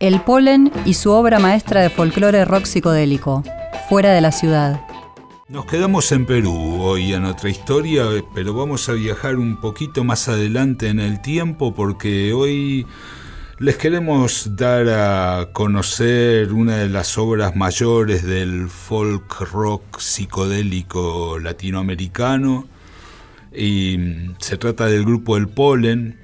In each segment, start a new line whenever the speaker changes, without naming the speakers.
El polen y su obra maestra de folclore rock psicodélico, fuera de la ciudad.
Nos quedamos en Perú hoy en otra historia, pero vamos a viajar un poquito más adelante en el tiempo porque hoy les queremos dar a conocer una de las obras mayores del folk rock psicodélico latinoamericano y se trata del grupo El Polen.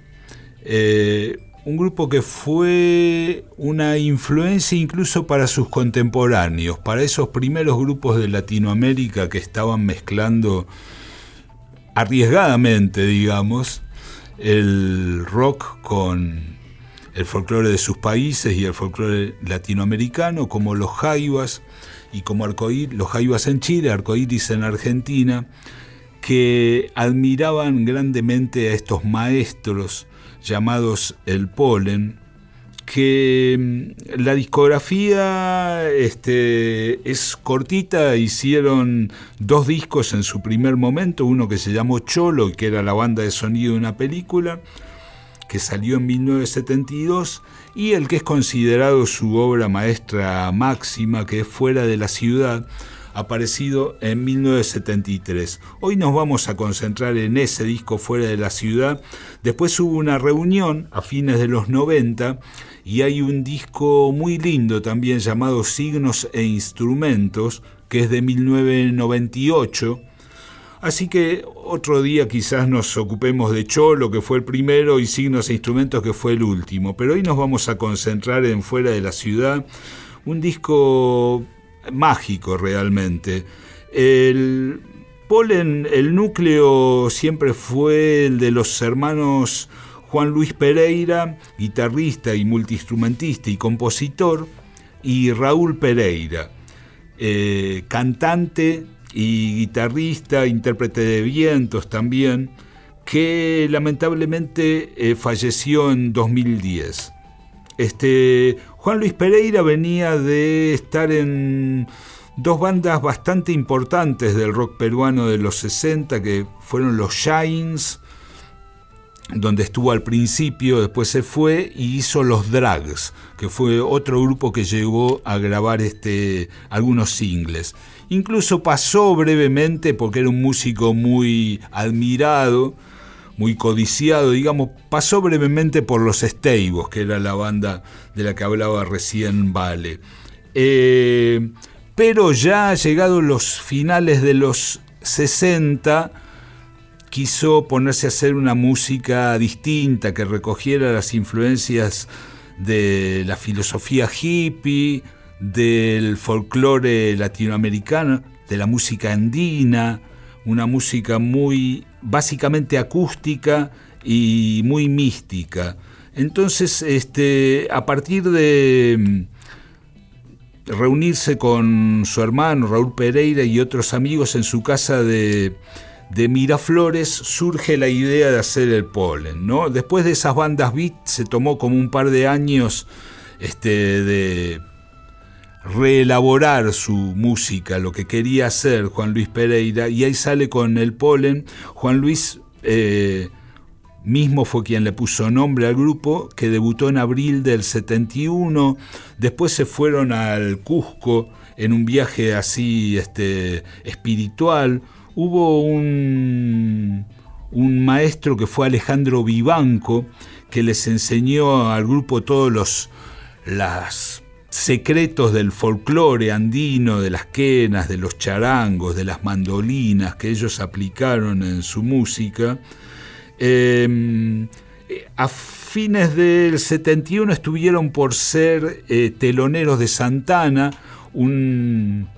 Eh, un grupo que fue una influencia incluso para sus contemporáneos, para esos primeros grupos de Latinoamérica que estaban mezclando arriesgadamente, digamos, el rock con el folclore de sus países y el folclore latinoamericano, como los jaivas y como arcoíris, los jaivas en Chile, arcoíris en Argentina, que admiraban grandemente a estos maestros llamados El Polen, que mm, la discografía este, es cortita, hicieron dos discos en su primer momento, uno que se llamó Cholo, que era la banda de sonido de una película, que salió en 1972, y el que es considerado su obra maestra máxima, que es Fuera de la Ciudad, aparecido en 1973. Hoy nos vamos a concentrar en ese disco fuera de la ciudad. Después hubo una reunión a fines de los 90 y hay un disco muy lindo también llamado Signos e Instrumentos, que es de 1998. Así que otro día quizás nos ocupemos de Cholo, que fue el primero, y Signos e Instrumentos, que fue el último. Pero hoy nos vamos a concentrar en Fuera de la Ciudad, un disco mágico realmente. El polen, el núcleo siempre fue el de los hermanos Juan Luis Pereira, guitarrista y multiinstrumentista y compositor, y Raúl Pereira, eh, cantante y guitarrista, intérprete de vientos también, que lamentablemente eh, falleció en 2010. Este, Juan Luis Pereira venía de estar en dos bandas bastante importantes del rock peruano de los 60, que fueron los Shines, donde estuvo al principio, después se fue y hizo los Drags, que fue otro grupo que llegó a grabar este, algunos singles. Incluso pasó brevemente, porque era un músico muy admirado, muy codiciado, digamos, pasó brevemente por los Esteibos, que era la banda de la que hablaba recién Vale. Eh, pero ya llegados los finales de los 60, quiso ponerse a hacer una música distinta, que recogiera las influencias de la filosofía hippie, del folclore latinoamericano, de la música andina, una música muy básicamente acústica y muy mística. Entonces, este, a partir de mm, reunirse con su hermano Raúl Pereira y otros amigos en su casa de, de Miraflores, surge la idea de hacer el polen. ¿no? Después de esas bandas beat se tomó como un par de años este, de reelaborar su música, lo que quería hacer Juan Luis Pereira, y ahí sale con el polen. Juan Luis eh, mismo fue quien le puso nombre al grupo, que debutó en abril del 71, después se fueron al Cusco en un viaje así este, espiritual. Hubo un, un maestro que fue Alejandro Vivanco, que les enseñó al grupo todos los las secretos del folclore andino, de las quenas, de los charangos, de las mandolinas que ellos aplicaron en su música. Em, a fines del 71 estuvieron por ser eh, teloneros de Santana, un,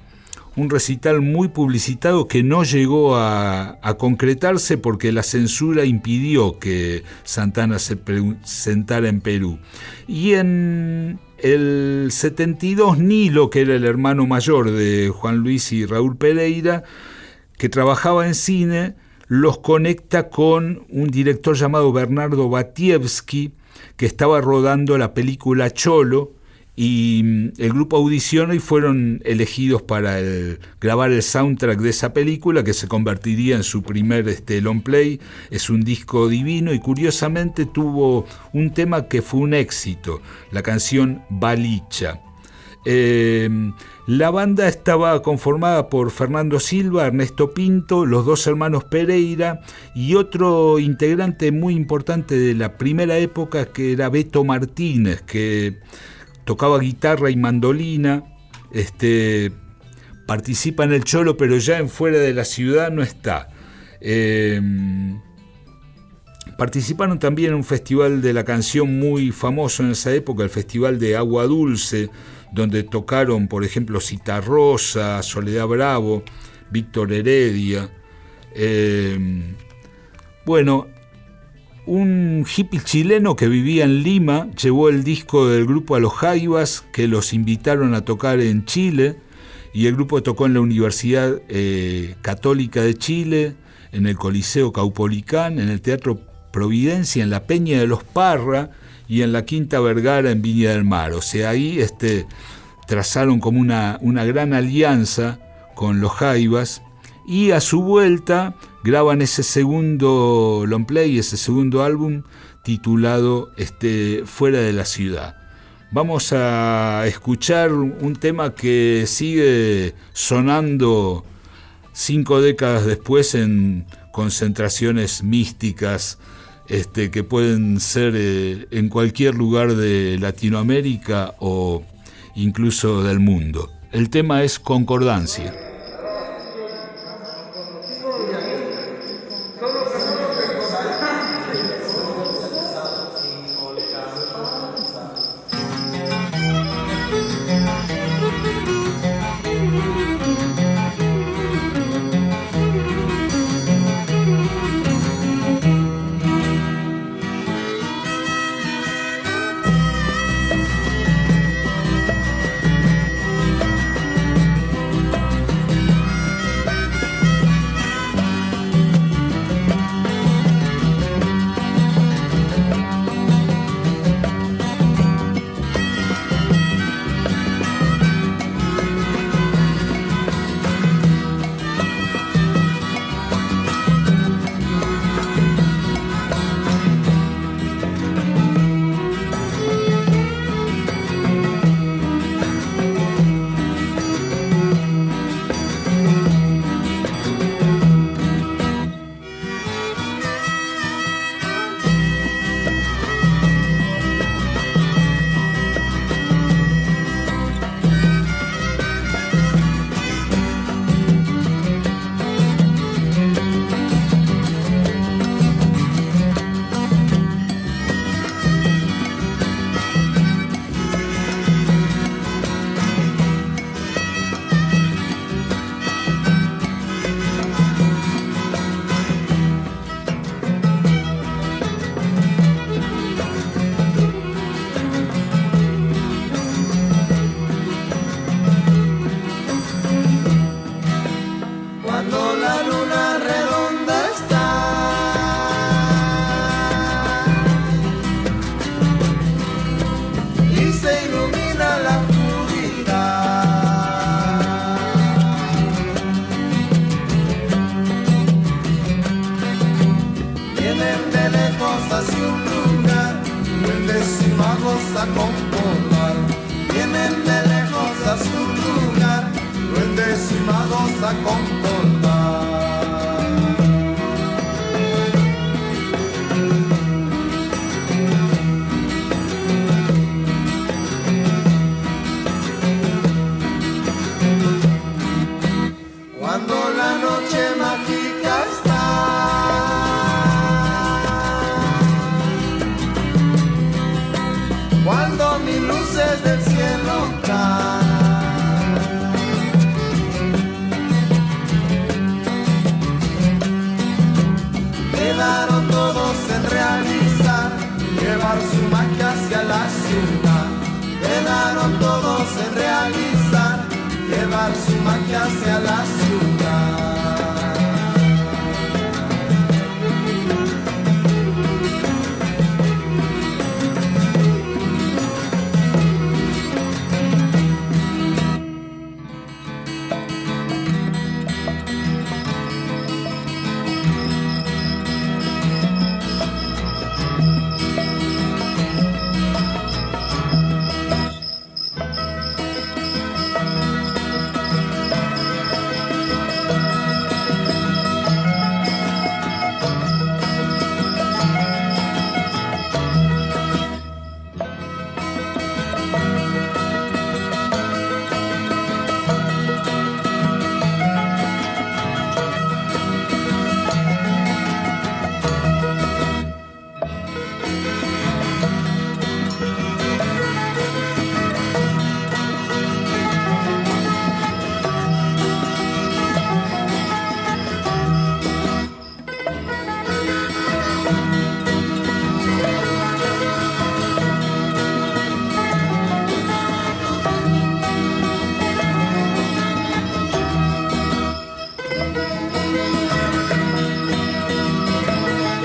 un, recital muy publicitado que no llegó a, concretarse porque la censura impidió que Santana se presentara en Perú. Y en el 72 Nilo, que era el hermano mayor de Juan Luis y Raúl Pereira, que trabajaba en cine, los conecta con un director llamado Bernardo Batievsky, que estaba rodando la película Cholo, y mm, el grupo audicionó y fueron elegidos para grabar el soundtrack de esa película que se convertiría en su primer este, long play. Es un disco divino y curiosamente tuvo un tema que fue un éxito, la canción Balicha. Em, la banda estaba conformada por Fernando Silva, Ernesto Pinto, los dos hermanos Pereira y otro integrante muy importante de la primera época que era Beto Martínez, que tocaba guitarra y mandolina, este, participa en el cholo, pero ya en fuera de la ciudad no está. Em, participaron también en un festival de la canción muy famoso en esa época, el Festival de Agua Dulce, donde tocaron, por ejemplo, Cita Rosa, Soledad Bravo, Víctor Heredia. Em, bueno, un hippie chileno que vivía en Lima llevó el disco del grupo a los Jaivas, que los invitaron a tocar en Chile, y el grupo tocó en la Universidad eh, Católica de Chile, en el Coliseo Caupolicán, en el Teatro Providencia, en la Peña de los Parra y en la Quinta Vergara en Viña del Mar. O sea, ahí este, trazaron como una, una gran alianza con los Jaivas y a su vuelta graban ese segundo long play, ese segundo álbum titulado este, Fuera de la ciudad. Vamos a escuchar un tema que sigue sonando cinco décadas después en concentraciones místicas este, que pueden ser eh, en cualquier lugar de Latinoamérica o incluso del mundo. El tema es concordancia.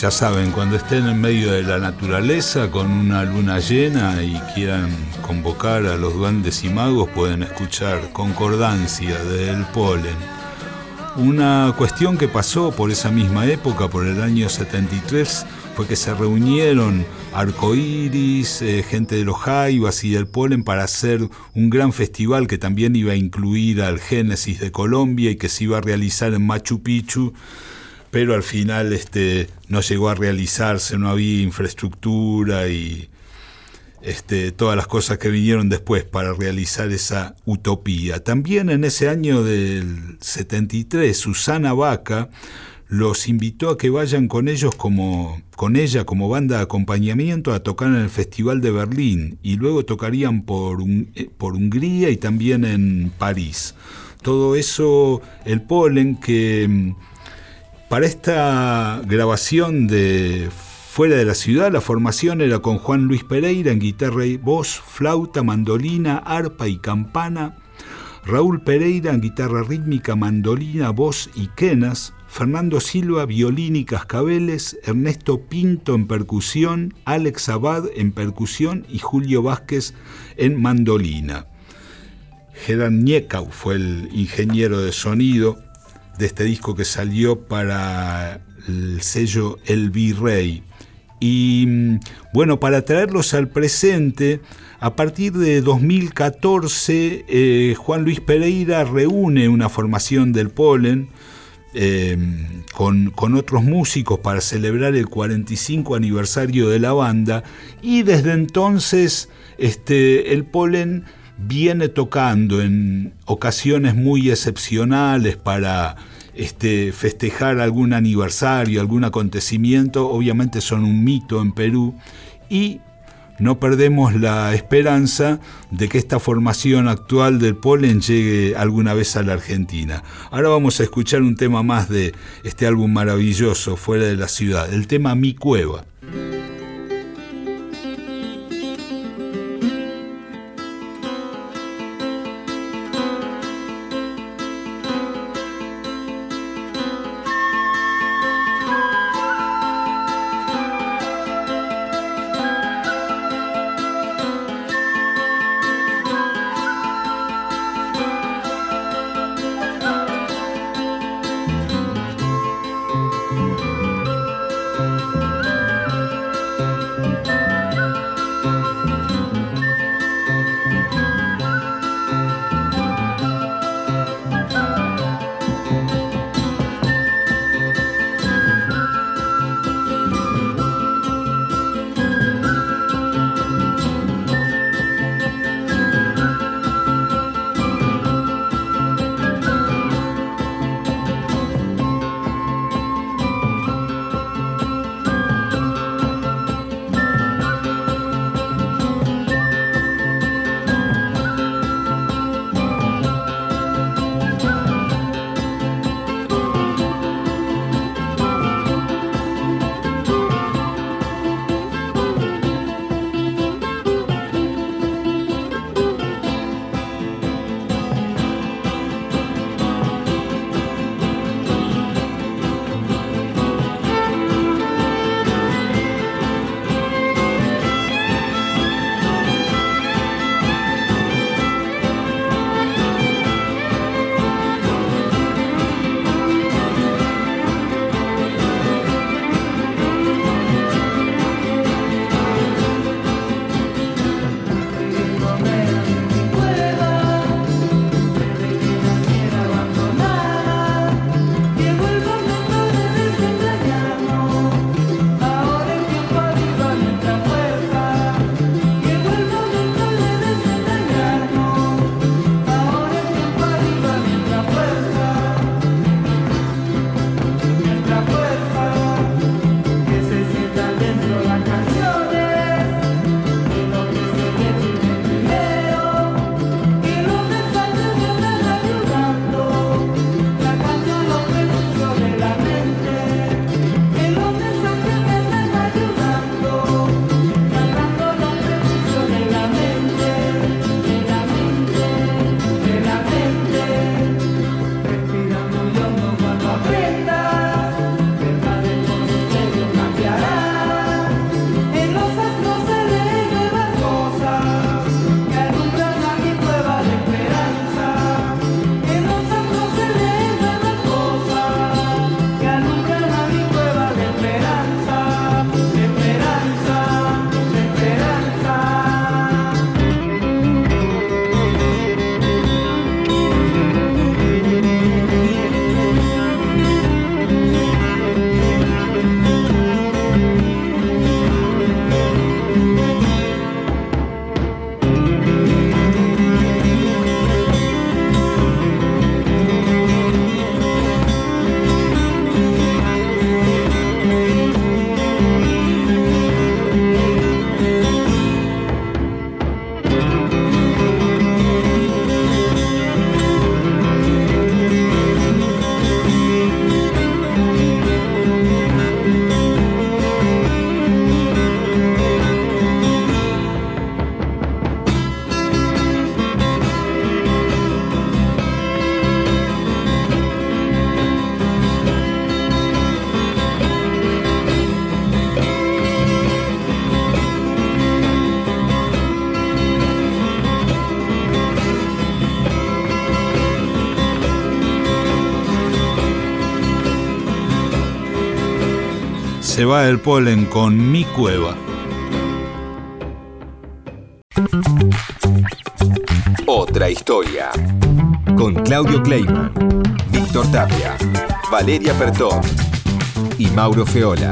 Ya saben, cuando estén en medio de la naturaleza con una luna llena y quieran convocar a los duendes y magos, pueden escuchar Concordancia del polen. Una cuestión que pasó por esa misma época, por el año 73, fue que se reunieron arcoíris, eh, gente de los jaivas y del polen para hacer un gran festival que también iba a incluir al Génesis de Colombia y que se iba a realizar en Machu Picchu pero al final este, no llegó a realizarse, no había infraestructura y este, todas las cosas que vinieron después para realizar esa utopía. También en ese año del 73, Susana Vaca los invitó a que vayan con ellos como con ella como banda de acompañamiento a tocar en el Festival de Berlín y luego tocarían por, eh, por Hungría y también en París. Todo eso, el polen que para esta grabación de Fuera de la Ciudad, la formación era con Juan Luis Pereira en guitarra y voz, flauta, mandolina, arpa y campana, Raúl Pereira en guitarra rítmica, mandolina, voz y quenas, Fernando Silva, violín y cascabeles, Ernesto Pinto en percusión, Alex Abad en percusión. Y Julio Vázquez en mandolina. Gerard Niekau fue el ingeniero de sonido de este disco que salió para el sello El Virrey. Y mm, bueno, para traerlos al presente, a partir de 2014, eh, Juan Luis Pereira reúne una formación del Polen em, con, con, otros músicos para celebrar el 45 aniversario de la banda y desde entonces este, el Polen viene tocando en ocasiones muy excepcionales para este, festejar algún aniversario, algún acontecimiento, obviamente son un mito en Perú y no perdemos la esperanza de que esta formación actual del polen llegue alguna vez a la Argentina. Ahora vamos a escuchar un tema más de este álbum maravilloso, Fuera de la Ciudad, el tema Mi Cueva. Se va el polen con mi cueva.
Otra historia. Con Claudio Kleiman, Víctor Tapia, Valeria Pertón y Mauro Feola.